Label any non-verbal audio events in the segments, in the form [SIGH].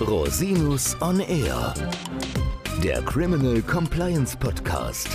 Rosinus on Air, der Criminal Compliance Podcast.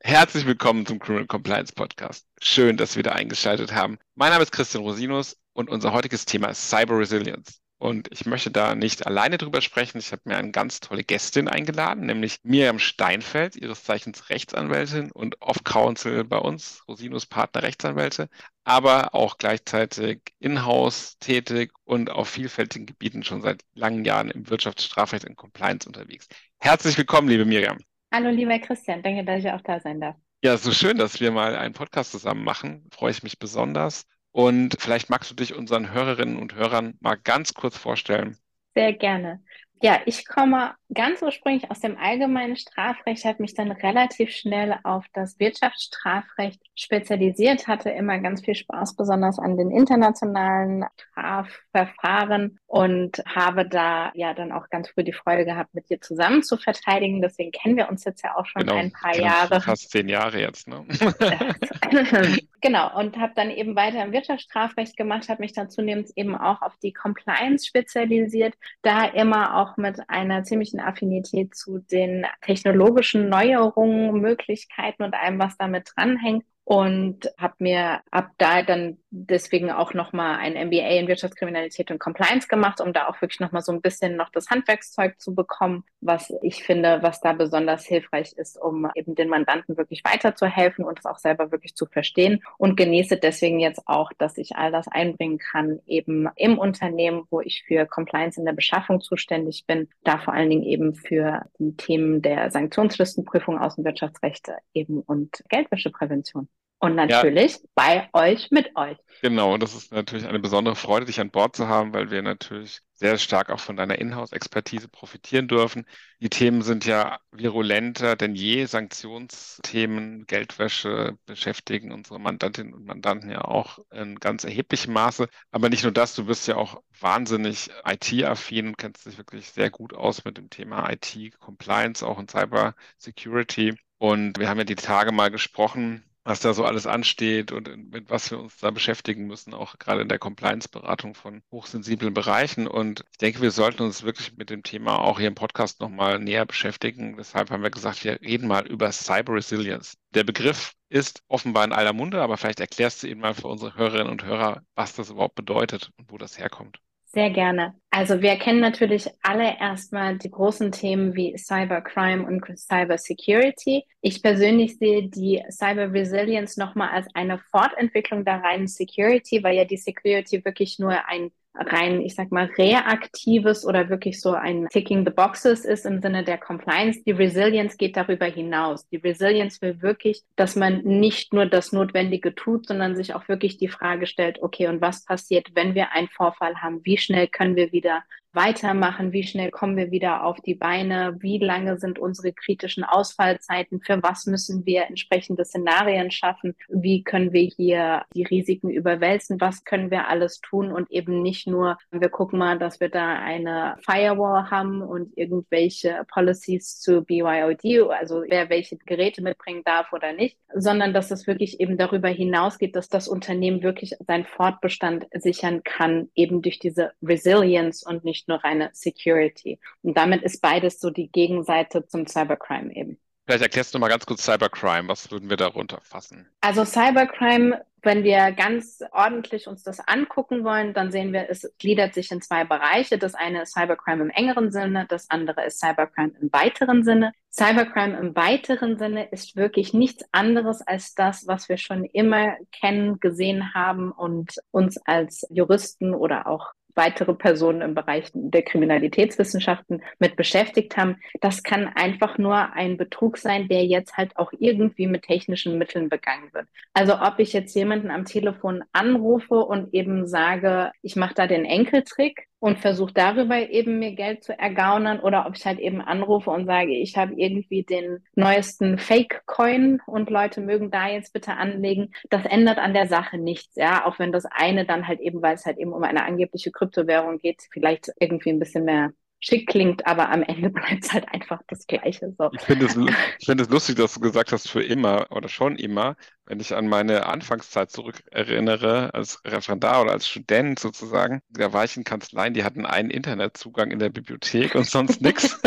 Herzlich willkommen zum Criminal Compliance Podcast. Schön, dass wir wieder eingeschaltet haben. Mein Name ist Christian Rosinus und unser heutiges Thema ist Cyber Resilience. Und ich möchte da nicht alleine drüber sprechen. Ich habe mir eine ganz tolle Gästin eingeladen, nämlich Miriam Steinfeld, ihres Zeichens Rechtsanwältin und Off-Counsel bei uns, Rosinus Partner Rechtsanwälte, aber auch gleichzeitig in-house tätig und auf vielfältigen Gebieten schon seit langen Jahren im Wirtschaftsstrafrecht und Compliance unterwegs. Herzlich willkommen, liebe Miriam. Hallo, lieber Christian. Danke, dass ich auch da sein darf. Ja, so schön, dass wir mal einen Podcast zusammen machen. Freue ich mich besonders. Und vielleicht magst du dich unseren Hörerinnen und Hörern mal ganz kurz vorstellen. Sehr gerne. Ja, ich komme ganz ursprünglich aus dem allgemeinen Strafrecht, habe mich dann relativ schnell auf das Wirtschaftsstrafrecht spezialisiert, hatte immer ganz viel Spaß, besonders an den internationalen Strafverfahren und habe da ja dann auch ganz früh die Freude gehabt, mit dir zusammen zu verteidigen. Deswegen kennen wir uns jetzt ja auch schon genau, ein paar Jahre. Fast zehn Jahre jetzt, ne? [LAUGHS] genau, und habe dann eben weiter im Wirtschaftsstrafrecht gemacht, habe mich dann zunehmend eben auch auf die Compliance spezialisiert, da immer auch mit einer ziemlichen Affinität zu den technologischen Neuerungen, Möglichkeiten und allem, was damit dranhängt und habe mir ab da dann deswegen auch nochmal ein MBA in Wirtschaftskriminalität und Compliance gemacht, um da auch wirklich nochmal so ein bisschen noch das Handwerkszeug zu bekommen, was ich finde, was da besonders hilfreich ist, um eben den Mandanten wirklich weiterzuhelfen und es auch selber wirklich zu verstehen und genieße deswegen jetzt auch, dass ich all das einbringen kann, eben im Unternehmen, wo ich für Compliance in der Beschaffung zuständig bin, da vor allen Dingen eben für die Themen der Sanktionslistenprüfung, Außenwirtschaftsrechte eben und Geldwäscheprävention. Und natürlich ja. bei euch, mit euch. Genau, das ist natürlich eine besondere Freude, dich an Bord zu haben, weil wir natürlich sehr stark auch von deiner Inhouse-Expertise profitieren dürfen. Die Themen sind ja virulenter denn je. Sanktionsthemen, Geldwäsche beschäftigen unsere Mandantinnen und Mandanten ja auch in ganz erheblichem Maße. Aber nicht nur das, du bist ja auch wahnsinnig IT-affin und kennst dich wirklich sehr gut aus mit dem Thema IT-Compliance, auch in Cyber Security. Und wir haben ja die Tage mal gesprochen, was da so alles ansteht und mit was wir uns da beschäftigen müssen, auch gerade in der Compliance-Beratung von hochsensiblen Bereichen. Und ich denke, wir sollten uns wirklich mit dem Thema auch hier im Podcast nochmal näher beschäftigen. Deshalb haben wir gesagt, wir reden mal über Cyber Resilience. Der Begriff ist offenbar in aller Munde, aber vielleicht erklärst du ihn mal für unsere Hörerinnen und Hörer, was das überhaupt bedeutet und wo das herkommt. Sehr gerne. Also wir kennen natürlich alle erstmal die großen Themen wie Cybercrime und Cybersecurity. Ich persönlich sehe die Cyber Resilience nochmal als eine Fortentwicklung der reinen Security, weil ja die Security wirklich nur ein rein, ich sag mal, reaktives oder wirklich so ein Ticking the Boxes ist im Sinne der Compliance. Die Resilience geht darüber hinaus. Die Resilience will wirklich, dass man nicht nur das Notwendige tut, sondern sich auch wirklich die Frage stellt, okay, und was passiert, wenn wir einen Vorfall haben? Wie schnell können wir wieder weitermachen? Wie schnell kommen wir wieder auf die Beine? Wie lange sind unsere kritischen Ausfallzeiten? Für was müssen wir entsprechende Szenarien schaffen? Wie können wir hier die Risiken überwälzen? Was können wir alles tun und eben nicht nur, wir gucken mal, dass wir da eine Firewall haben und irgendwelche Policies zu BYOD, also wer welche Geräte mitbringen darf oder nicht, sondern dass es wirklich eben darüber hinausgeht, dass das Unternehmen wirklich seinen Fortbestand sichern kann, eben durch diese Resilience und nicht nicht nur reine Security. Und damit ist beides so die Gegenseite zum Cybercrime eben. Vielleicht erklärst du mal ganz kurz Cybercrime. Was würden wir darunter fassen? Also Cybercrime, wenn wir ganz ordentlich uns das angucken wollen, dann sehen wir, es gliedert sich in zwei Bereiche. Das eine ist Cybercrime im engeren Sinne, das andere ist Cybercrime im weiteren Sinne. Cybercrime im weiteren Sinne ist wirklich nichts anderes als das, was wir schon immer kennen, gesehen haben und uns als Juristen oder auch weitere Personen im Bereich der Kriminalitätswissenschaften mit beschäftigt haben. Das kann einfach nur ein Betrug sein, der jetzt halt auch irgendwie mit technischen Mitteln begangen wird. Also ob ich jetzt jemanden am Telefon anrufe und eben sage, ich mache da den Enkeltrick, und versuche darüber eben mir Geld zu ergaunern oder ob ich halt eben anrufe und sage, ich habe irgendwie den neuesten Fake-Coin und Leute mögen da jetzt bitte anlegen. Das ändert an der Sache nichts, ja, auch wenn das eine dann halt eben, weil es halt eben um eine angebliche Kryptowährung geht, vielleicht irgendwie ein bisschen mehr schick klingt, aber am Ende [LAUGHS] bleibt es halt einfach das Gleiche. So. Ich finde es, [LAUGHS] find es lustig, dass du gesagt hast, für immer oder schon immer, wenn ich an meine Anfangszeit zurück erinnere, als Referendar oder als Student sozusagen, da war ich in Kanzleien, die hatten einen Internetzugang in der Bibliothek und sonst [LAUGHS] nichts.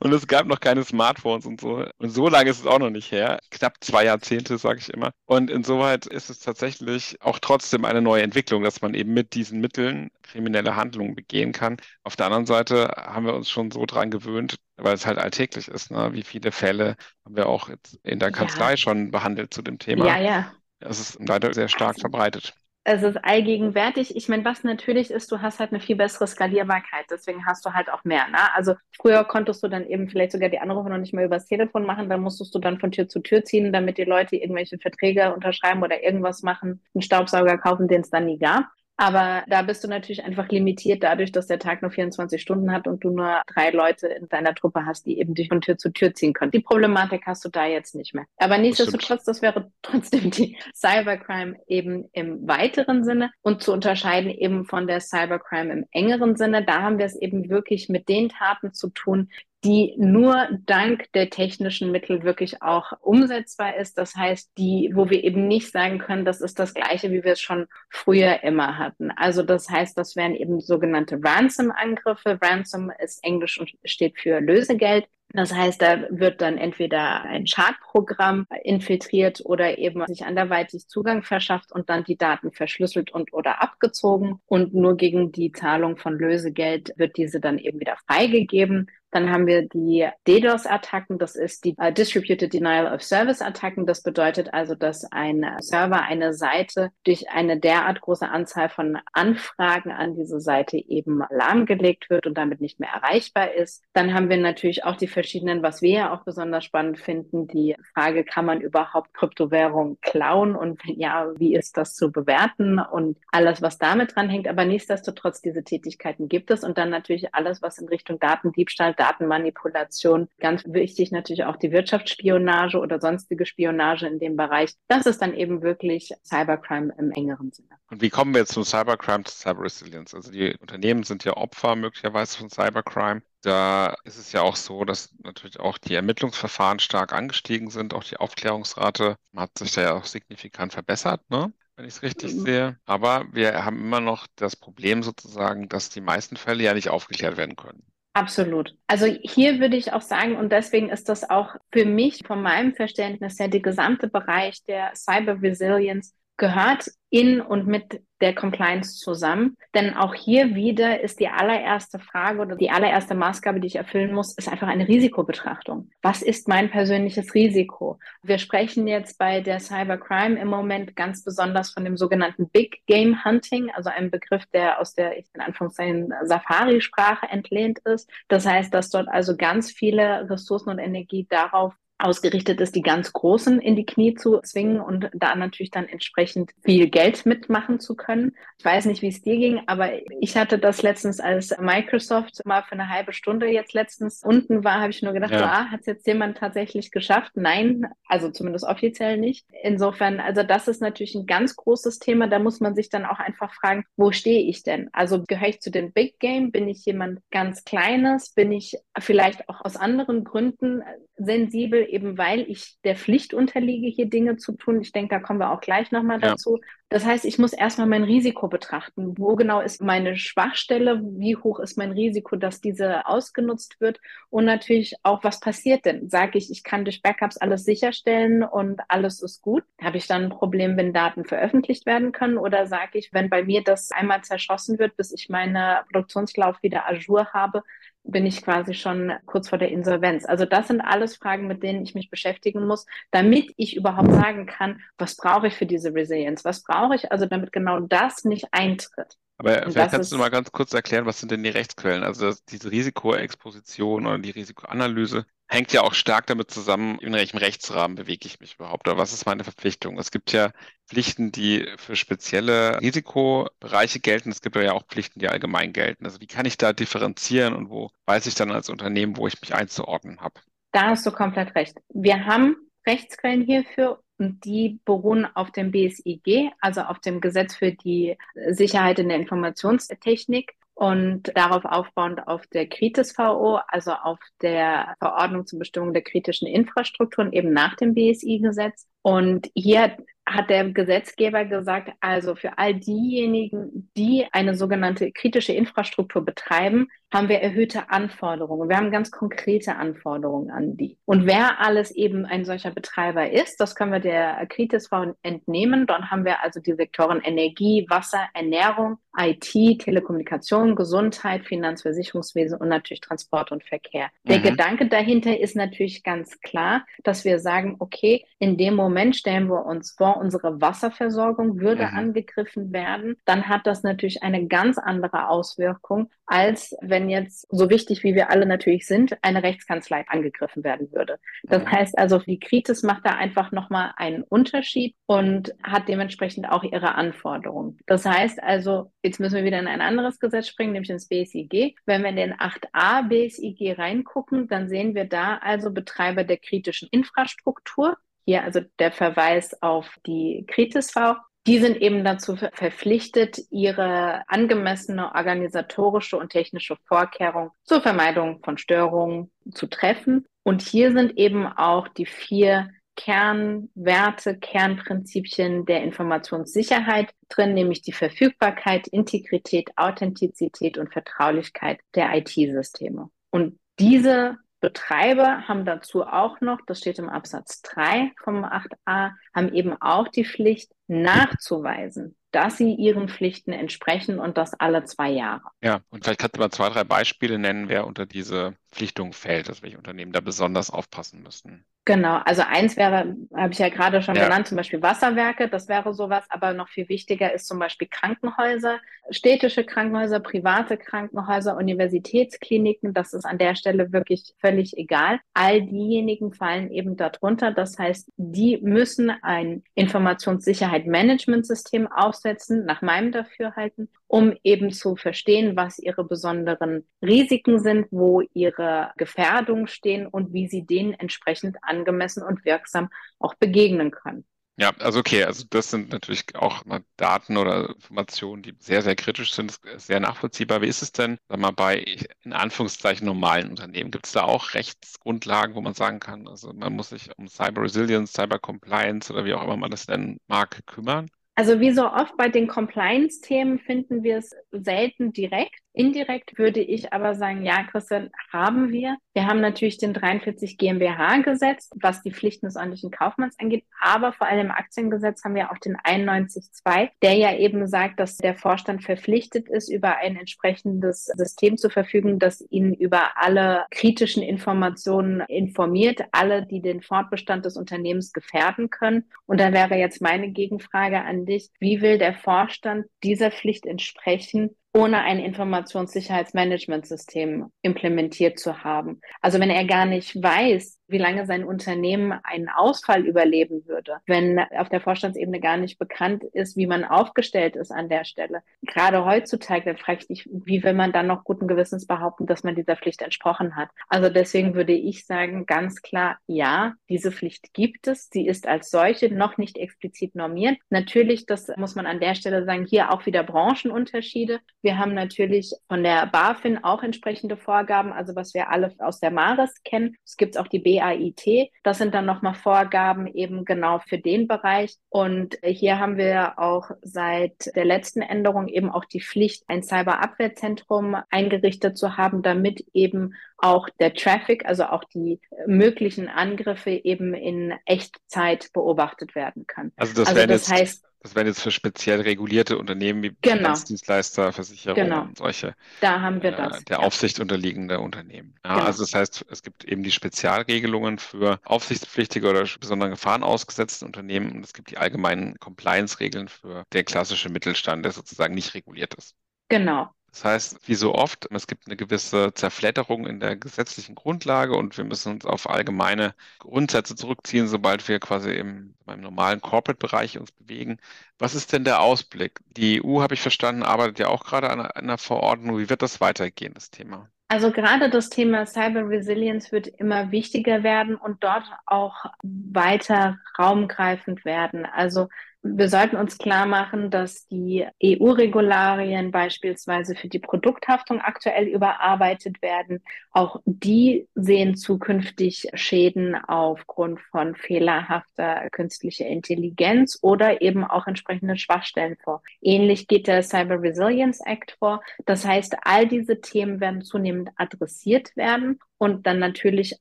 und es gab noch keine Smartphones und so. Und so lange ist es auch noch nicht her. Knapp zwei Jahrzehnte, sage ich immer. Und insoweit ist es tatsächlich auch trotzdem eine neue Entwicklung, dass man eben mit diesen Mitteln kriminelle Handlungen begehen kann. Auf der anderen Seite haben wir uns schon so dran gewöhnt, weil es halt alltäglich ist. Ne? Wie viele Fälle haben wir auch jetzt in der Kanzlei ja. schon behandelt zu dem Thema? Ja, ja. Es ist leider sehr stark also, verbreitet. Es ist allgegenwärtig. Ich meine, was natürlich ist, du hast halt eine viel bessere Skalierbarkeit. Deswegen hast du halt auch mehr. Ne? Also früher konntest du dann eben vielleicht sogar die Anrufe noch nicht mehr übers Telefon machen. Dann musstest du dann von Tür zu Tür ziehen, damit die Leute irgendwelche Verträge unterschreiben oder irgendwas machen, einen Staubsauger kaufen, den es dann nie gab. Aber da bist du natürlich einfach limitiert dadurch, dass der Tag nur 24 Stunden hat und du nur drei Leute in deiner Truppe hast, die eben dich von Tür zu Tür ziehen können. Die Problematik hast du da jetzt nicht mehr. Aber nichtsdestotrotz, das wäre [LAUGHS] trotzdem die Cybercrime eben im weiteren Sinne und zu unterscheiden eben von der Cybercrime im engeren Sinne. Da haben wir es eben wirklich mit den Taten zu tun, die nur dank der technischen Mittel wirklich auch umsetzbar ist. Das heißt, die, wo wir eben nicht sagen können, das ist das Gleiche, wie wir es schon früher immer hatten. Also das heißt, das wären eben sogenannte Ransom-Angriffe. Ransom ist Englisch und steht für Lösegeld. Das heißt, da wird dann entweder ein Schadprogramm infiltriert oder eben sich anderweitig Zugang verschafft und dann die Daten verschlüsselt und oder abgezogen. Und nur gegen die Zahlung von Lösegeld wird diese dann eben wieder freigegeben. Dann haben wir die DDoS-Attacken, das ist die uh, Distributed Denial of Service-Attacken. Das bedeutet also, dass ein Server, eine Seite durch eine derart große Anzahl von Anfragen an diese Seite eben lahmgelegt wird und damit nicht mehr erreichbar ist. Dann haben wir natürlich auch die verschiedenen, was wir ja auch besonders spannend finden, die Frage, kann man überhaupt Kryptowährung klauen und wenn ja, wie ist das zu bewerten und alles, was damit dran hängt. Aber nichtsdestotrotz, diese Tätigkeiten gibt es und dann natürlich alles, was in Richtung Datendiebstahl Datenmanipulation. Ganz wichtig natürlich auch die Wirtschaftsspionage oder sonstige Spionage in dem Bereich. Das ist dann eben wirklich Cybercrime im engeren Sinne. Und wie kommen wir jetzt von Cybercrime zu Cyber Resilience? Also die Unternehmen sind ja Opfer möglicherweise von Cybercrime. Da ist es ja auch so, dass natürlich auch die Ermittlungsverfahren stark angestiegen sind. Auch die Aufklärungsrate hat sich da ja auch signifikant verbessert. Ne? wenn ich es richtig mhm. sehe. Aber wir haben immer noch das Problem sozusagen, dass die meisten Fälle ja nicht aufgeklärt werden können. Absolut. Also hier würde ich auch sagen, und deswegen ist das auch für mich von meinem Verständnis her der gesamte Bereich der Cyber Resilience gehört in und mit der Compliance zusammen. Denn auch hier wieder ist die allererste Frage oder die allererste Maßgabe, die ich erfüllen muss, ist einfach eine Risikobetrachtung. Was ist mein persönliches Risiko? Wir sprechen jetzt bei der Cybercrime im Moment ganz besonders von dem sogenannten Big Game Hunting, also einem Begriff, der aus der, in Anführungszeichen, Safari-Sprache entlehnt ist. Das heißt, dass dort also ganz viele Ressourcen und Energie darauf ausgerichtet ist, die ganz Großen in die Knie zu zwingen und da natürlich dann entsprechend viel Geld mitmachen zu können. Ich weiß nicht, wie es dir ging, aber ich hatte das letztens, als Microsoft mal für eine halbe Stunde jetzt letztens unten war, habe ich nur gedacht, ja. so, ah, hat es jetzt jemand tatsächlich geschafft? Nein, also zumindest offiziell nicht. Insofern, also das ist natürlich ein ganz großes Thema. Da muss man sich dann auch einfach fragen, wo stehe ich denn? Also gehöre ich zu den Big Game? Bin ich jemand ganz Kleines? Bin ich vielleicht auch aus anderen Gründen sensibel, eben weil ich der Pflicht unterliege, hier Dinge zu tun. Ich denke, da kommen wir auch gleich nochmal ja. dazu. Das heißt, ich muss erstmal mein Risiko betrachten. Wo genau ist meine Schwachstelle? Wie hoch ist mein Risiko, dass diese ausgenutzt wird? Und natürlich auch, was passiert denn? Sage ich, ich kann durch Backups alles sicherstellen und alles ist gut? Habe ich dann ein Problem, wenn Daten veröffentlicht werden können? Oder sage ich, wenn bei mir das einmal zerschossen wird, bis ich meine Produktionslauf wieder Azure habe, bin ich quasi schon kurz vor der Insolvenz. Also das sind alles Fragen, mit denen ich mich beschäftigen muss, damit ich überhaupt sagen kann, was brauche ich für diese Resilience? Was brauche ich also, damit genau das nicht eintritt? Aber vielleicht kannst du mal ganz kurz erklären, was sind denn die Rechtsquellen? Also diese Risikoexposition oder die Risikoanalyse hängt ja auch stark damit zusammen, in welchem Rechtsrahmen bewege ich mich überhaupt oder was ist meine Verpflichtung? Es gibt ja Pflichten, die für spezielle Risikobereiche gelten. Es gibt ja auch Pflichten, die allgemein gelten. Also wie kann ich da differenzieren und wo weiß ich dann als Unternehmen, wo ich mich einzuordnen habe? Da hast du komplett recht. Wir haben Rechtsquellen hierfür und die beruhen auf dem BSIG, also auf dem Gesetz für die Sicherheit in der Informationstechnik. und darauf aufbauend auf der Kritis-VO, also auf der Verordnung zur Bestimmung der kritischen Infrastrukturen eben nach dem BSI-Gesetz. Und hier hat der Gesetzgeber gesagt, also für all diejenigen, die eine sogenannte kritische Infrastruktur betreiben, haben wir erhöhte Anforderungen. Wir haben ganz konkrete Anforderungen an die. Und wer alles eben ein solcher Betreiber ist, das können wir der Kritisfrau entnehmen. Dort haben wir also die Sektoren Energie, Wasser, Ernährung, IT, Telekommunikation, Gesundheit, Finanzversicherungswesen und natürlich Transport und Verkehr. Der mhm. Gedanke dahinter ist natürlich ganz klar, dass wir sagen, okay, in dem Moment stellen wir uns vor, unsere Wasserversorgung würde mhm. angegriffen werden. Dann hat das natürlich eine ganz andere Auswirkung, als wenn jetzt, so wichtig wie wir alle natürlich sind, eine Rechtskanzlei angegriffen werden würde. Das mhm. heißt also, die Kritis macht da einfach nochmal einen Unterschied und hat dementsprechend auch ihre Anforderungen. Das heißt also, jetzt müssen wir wieder in ein anderes Gesetz springen, nämlich ins BSIG. Wenn wir in den 8a BSIG reingucken, dann sehen wir da also Betreiber der kritischen Infrastruktur. Hier also der Verweis auf die Kritis-V die sind eben dazu verpflichtet, ihre angemessene organisatorische und technische Vorkehrung zur Vermeidung von Störungen zu treffen. Und hier sind eben auch die vier Kernwerte, Kernprinzipien der Informationssicherheit drin, nämlich die Verfügbarkeit, Integrität, Authentizität und Vertraulichkeit der IT-Systeme. Und diese Betreiber haben dazu auch noch, das steht im Absatz 3 vom 8a, haben eben auch die Pflicht nachzuweisen, dass sie ihren Pflichten entsprechen und das alle zwei Jahre. Ja, und vielleicht kannst du mal zwei, drei Beispiele nennen, wer unter diese Pflichtung fällt, dass welche Unternehmen da besonders aufpassen müssen. Genau, also eins wäre, habe ich ja gerade schon ja. genannt, zum Beispiel Wasserwerke, das wäre sowas, aber noch viel wichtiger ist zum Beispiel Krankenhäuser, städtische Krankenhäuser, private Krankenhäuser, Universitätskliniken, das ist an der Stelle wirklich völlig egal. All diejenigen fallen eben darunter, das heißt, die müssen ein Informationssicherheit-Management-System aufsetzen, nach meinem Dafürhalten, um eben zu verstehen, was ihre besonderen Risiken sind, wo ihre Gefährdungen stehen und wie sie denen entsprechend angemessen und wirksam auch begegnen können. Ja, also okay, also das sind natürlich auch mal Daten oder Informationen, die sehr, sehr kritisch sind, sehr nachvollziehbar. Wie ist es denn, sag mal, bei in Anführungszeichen normalen Unternehmen? Gibt es da auch Rechtsgrundlagen, wo man sagen kann, also man muss sich um Cyber Resilience, Cyber Compliance oder wie auch immer man das nennen mag, kümmern? Also wie so oft bei den Compliance-Themen finden wir es selten direkt. Indirekt würde ich aber sagen, ja, Christian, haben wir. Wir haben natürlich den 43 GmbH gesetzt, was die Pflichten des ordentlichen Kaufmanns angeht, aber vor allem im Aktiengesetz haben wir auch den 91.2, der ja eben sagt, dass der Vorstand verpflichtet ist, über ein entsprechendes System zu verfügen, das ihn über alle kritischen Informationen informiert, alle, die den Fortbestand des Unternehmens gefährden können. Und da wäre jetzt meine Gegenfrage an dich, wie will der Vorstand dieser Pflicht entsprechen ohne ein Informationssicherheitsmanagementsystem implementiert zu haben. Also wenn er gar nicht weiß, wie lange sein Unternehmen einen Ausfall überleben würde, wenn auf der Vorstandsebene gar nicht bekannt ist, wie man aufgestellt ist an der Stelle. Gerade heutzutage, frage ich dich, wie will man dann noch guten Gewissens behaupten, dass man dieser Pflicht entsprochen hat? Also deswegen würde ich sagen, ganz klar, ja, diese Pflicht gibt es. Sie ist als solche noch nicht explizit normiert. Natürlich, das muss man an der Stelle sagen, hier auch wieder Branchenunterschiede. Wir haben natürlich von der BaFin auch entsprechende Vorgaben, also was wir alle aus der Maris kennen. Es gibt auch die B BAIT. Das sind dann nochmal Vorgaben eben genau für den Bereich. Und hier haben wir auch seit der letzten Änderung eben auch die Pflicht, ein Cyberabwehrzentrum eingerichtet zu haben, damit eben auch der Traffic, also auch die möglichen Angriffe eben in Echtzeit beobachtet werden kann. Also das, also das heißt, das wären jetzt für speziell regulierte Unternehmen wie genau. Finanzdienstleister, Versicherungen, genau. solche da haben wir das, äh, der ja. Aufsicht unterliegende Unternehmen. Ja, genau. Also das heißt, es gibt eben die Spezialregelungen für aufsichtspflichtige oder besonderen Gefahren ausgesetzte Unternehmen und es gibt die allgemeinen Compliance-Regeln für den klassischen Mittelstand, der sozusagen nicht reguliert ist. Genau. Das heißt, wie so oft, es gibt eine gewisse Zerfledderung in der gesetzlichen Grundlage und wir müssen uns auf allgemeine Grundsätze zurückziehen, sobald wir quasi im, im normalen Corporate-Bereich uns bewegen. Was ist denn der Ausblick? Die EU, habe ich verstanden, arbeitet ja auch gerade an einer Verordnung. Wie wird das weitergehen, das Thema? Also gerade das Thema Cyber Resilience wird immer wichtiger werden und dort auch weiter raumgreifend werden. Also wir sollten uns klar machen, dass die EU-Regularien beispielsweise für die Produkthaftung aktuell überarbeitet werden. Auch die sehen zukünftig Schäden aufgrund von fehlerhafter künstlicher Intelligenz oder eben auch entsprechende Schwachstellen vor. Ähnlich geht der Cyber Resilience Act vor. Das heißt, all diese Themen werden zunehmend adressiert werden und dann natürlich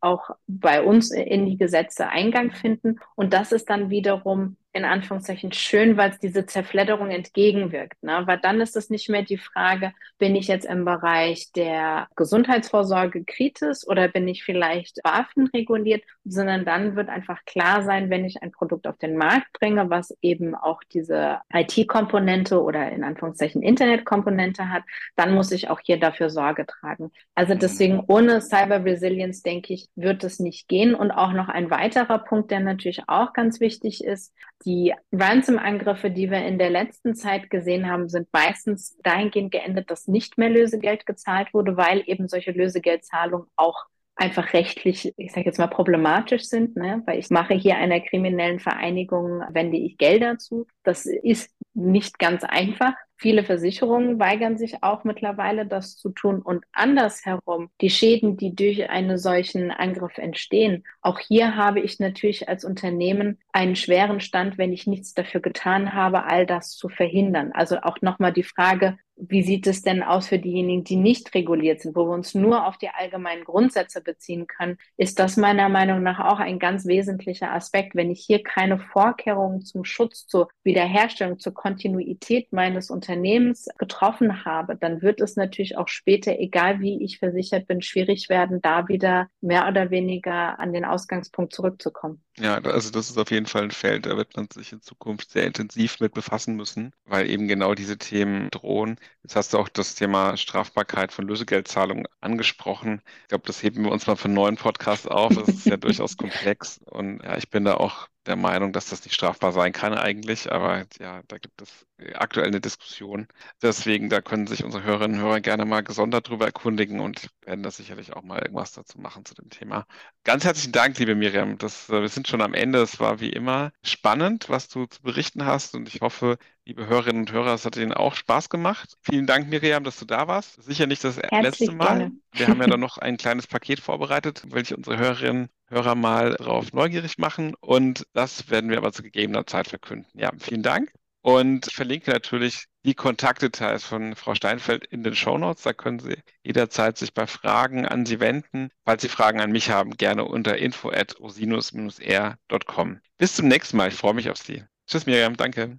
auch bei uns in die Gesetze Eingang finden. Und das ist dann wiederum in Anführungszeichen schön, weil es diese Zerfledderung entgegenwirkt. Ne? Weil dann ist es nicht mehr die Frage, bin ich jetzt im Bereich der Gesundheitsvorsorge kritisch oder bin ich vielleicht BaFin reguliert, sondern dann wird einfach klar sein, wenn ich ein Produkt auf den Markt bringe, was eben auch diese IT-Komponente oder in Anführungszeichen Internet-Komponente hat, dann muss ich auch hier dafür Sorge tragen. Also mhm. deswegen ohne Cyber Resilience, denke ich, wird es nicht gehen. Und auch noch ein weiterer Punkt, der natürlich auch ganz wichtig ist, die Ransom-Angriffe, die wir in der letzten Zeit gesehen haben, sind meistens dahingehend geendet, dass nicht mehr Lösegeld gezahlt wurde, weil eben solche Lösegeldzahlungen auch einfach rechtlich, ich sage jetzt mal, problematisch sind, ne? weil ich mache hier einer kriminellen Vereinigung, wende ich Gelder zu. Das ist nicht ganz einfach. Viele Versicherungen weigern sich auch mittlerweile, das zu tun. Und andersherum, die Schäden, die durch einen solchen Angriff entstehen, auch hier habe ich natürlich als Unternehmen einen schweren Stand, wenn ich nichts dafür getan habe, all das zu verhindern. Also auch nochmal die Frage, wie sieht es denn aus für diejenigen, die nicht reguliert sind, wo wir uns nur auf die allgemeinen Grundsätze beziehen können, ist das meiner Meinung nach auch ein ganz wesentlicher Aspekt. Wenn ich hier keine Vorkehrungen zum Schutz, zur Wiederherstellung, zur Kontinuität meines Unternehmens getroffen habe, dann wird es natürlich auch später, egal wie ich versichert bin, schwierig werden, da wieder mehr oder weniger an den Ausgangspunkt zurückzukommen. Ja, also das ist auf jeden Fall ein Feld, da wird man sich in Zukunft sehr intensiv mit befassen müssen, weil eben genau diese Themen drohen. Jetzt hast du auch das Thema Strafbarkeit von Lösegeldzahlungen angesprochen. Ich glaube, das heben wir uns mal für einen neuen Podcast auf. Das ist ja [LAUGHS] durchaus komplex und ja, ich bin da auch der Meinung, dass das nicht strafbar sein kann eigentlich, aber ja, da gibt es aktuell eine Diskussion. Deswegen, da können sich unsere Hörerinnen und Hörer gerne mal gesondert drüber erkundigen und werden da sicherlich auch mal irgendwas dazu machen zu dem Thema. Ganz herzlichen Dank, liebe Miriam. Das, äh, wir sind schon am Ende. Es war wie immer spannend, was du zu berichten hast und ich hoffe, liebe Hörerinnen und Hörer, es hat Ihnen auch Spaß gemacht. Vielen Dank, Miriam, dass du da warst. Sicher nicht das Herzlich letzte Mal. Gerne. Wir haben ja dann noch ein kleines Paket vorbereitet, welche unsere Hörerinnen und Hörer mal darauf neugierig machen und das werden wir aber zu gegebener Zeit verkünden. Ja, vielen Dank. Und ich verlinke natürlich die Kontaktdetails von Frau Steinfeld in den Shownotes. Da können Sie jederzeit sich bei Fragen an Sie wenden. Falls Sie Fragen an mich haben, gerne unter info at rosinus-r.com. Bis zum nächsten Mal. Ich freue mich auf Sie. Tschüss, Miriam. Danke.